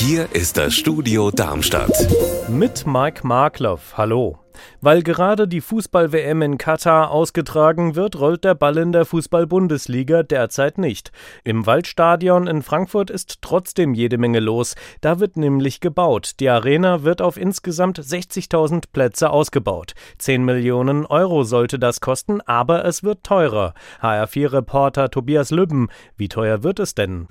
Hier ist das Studio Darmstadt. Mit Mike Markloff. Hallo. Weil gerade die Fußball-WM in Katar ausgetragen wird, rollt der Ball in der Fußball-Bundesliga derzeit nicht. Im Waldstadion in Frankfurt ist trotzdem jede Menge los. Da wird nämlich gebaut. Die Arena wird auf insgesamt 60.000 Plätze ausgebaut. 10 Millionen Euro sollte das kosten, aber es wird teurer. HR4-Reporter Tobias Lübben. Wie teuer wird es denn?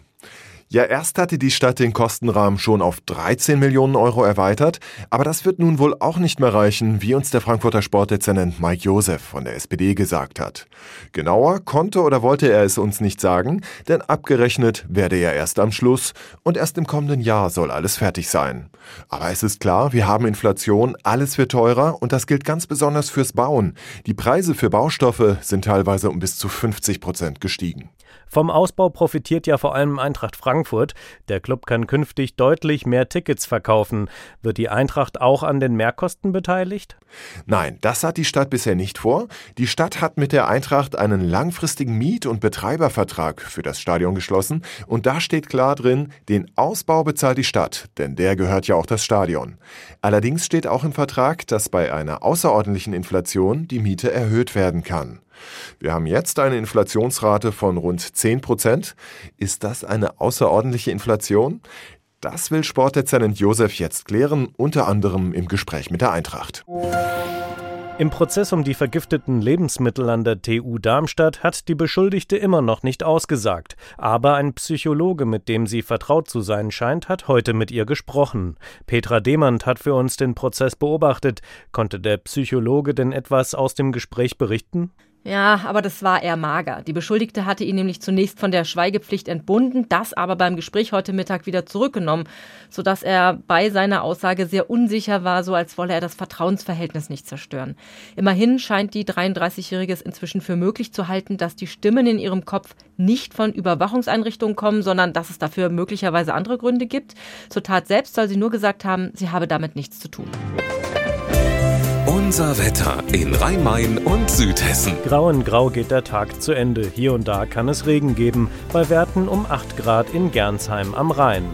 Ja, erst hatte die Stadt den Kostenrahmen schon auf 13 Millionen Euro erweitert, aber das wird nun wohl auch nicht mehr reichen, wie uns der Frankfurter Sportdezernent Mike Josef von der SPD gesagt hat. Genauer konnte oder wollte er es uns nicht sagen, denn abgerechnet werde er erst am Schluss und erst im kommenden Jahr soll alles fertig sein. Aber es ist klar, wir haben Inflation, alles wird teurer und das gilt ganz besonders fürs Bauen. Die Preise für Baustoffe sind teilweise um bis zu 50 Prozent gestiegen. Vom Ausbau profitiert ja vor allem Eintracht Frankfurt. Der Club kann künftig deutlich mehr Tickets verkaufen. Wird die Eintracht auch an den Mehrkosten beteiligt? Nein, das hat die Stadt bisher nicht vor. Die Stadt hat mit der Eintracht einen langfristigen Miet- und Betreibervertrag für das Stadion geschlossen und da steht klar drin, den Ausbau bezahlt die Stadt, denn der gehört ja auch das Stadion. Allerdings steht auch im Vertrag, dass bei einer außerordentlichen Inflation die Miete erhöht werden kann. Wir haben jetzt eine Inflationsrate von rund 10 Prozent. Ist das eine außerordentliche Inflation? Das will Sportdezernent Josef jetzt klären, unter anderem im Gespräch mit der Eintracht. Im Prozess um die vergifteten Lebensmittel an der TU Darmstadt hat die Beschuldigte immer noch nicht ausgesagt. Aber ein Psychologe, mit dem sie vertraut zu sein scheint, hat heute mit ihr gesprochen. Petra Demand hat für uns den Prozess beobachtet. Konnte der Psychologe denn etwas aus dem Gespräch berichten? Ja, aber das war eher mager. Die Beschuldigte hatte ihn nämlich zunächst von der Schweigepflicht entbunden, das aber beim Gespräch heute Mittag wieder zurückgenommen, sodass er bei seiner Aussage sehr unsicher war, so als wolle er das Vertrauensverhältnis nicht zerstören. Immerhin scheint die 33-Jährige es inzwischen für möglich zu halten, dass die Stimmen in ihrem Kopf nicht von Überwachungseinrichtungen kommen, sondern dass es dafür möglicherweise andere Gründe gibt. Zur Tat selbst soll sie nur gesagt haben, sie habe damit nichts zu tun. Unser Wetter in Rhein-Main und Südhessen. Grau in Grau geht der Tag zu Ende. Hier und da kann es Regen geben, bei Werten um 8 Grad in Gernsheim am Rhein.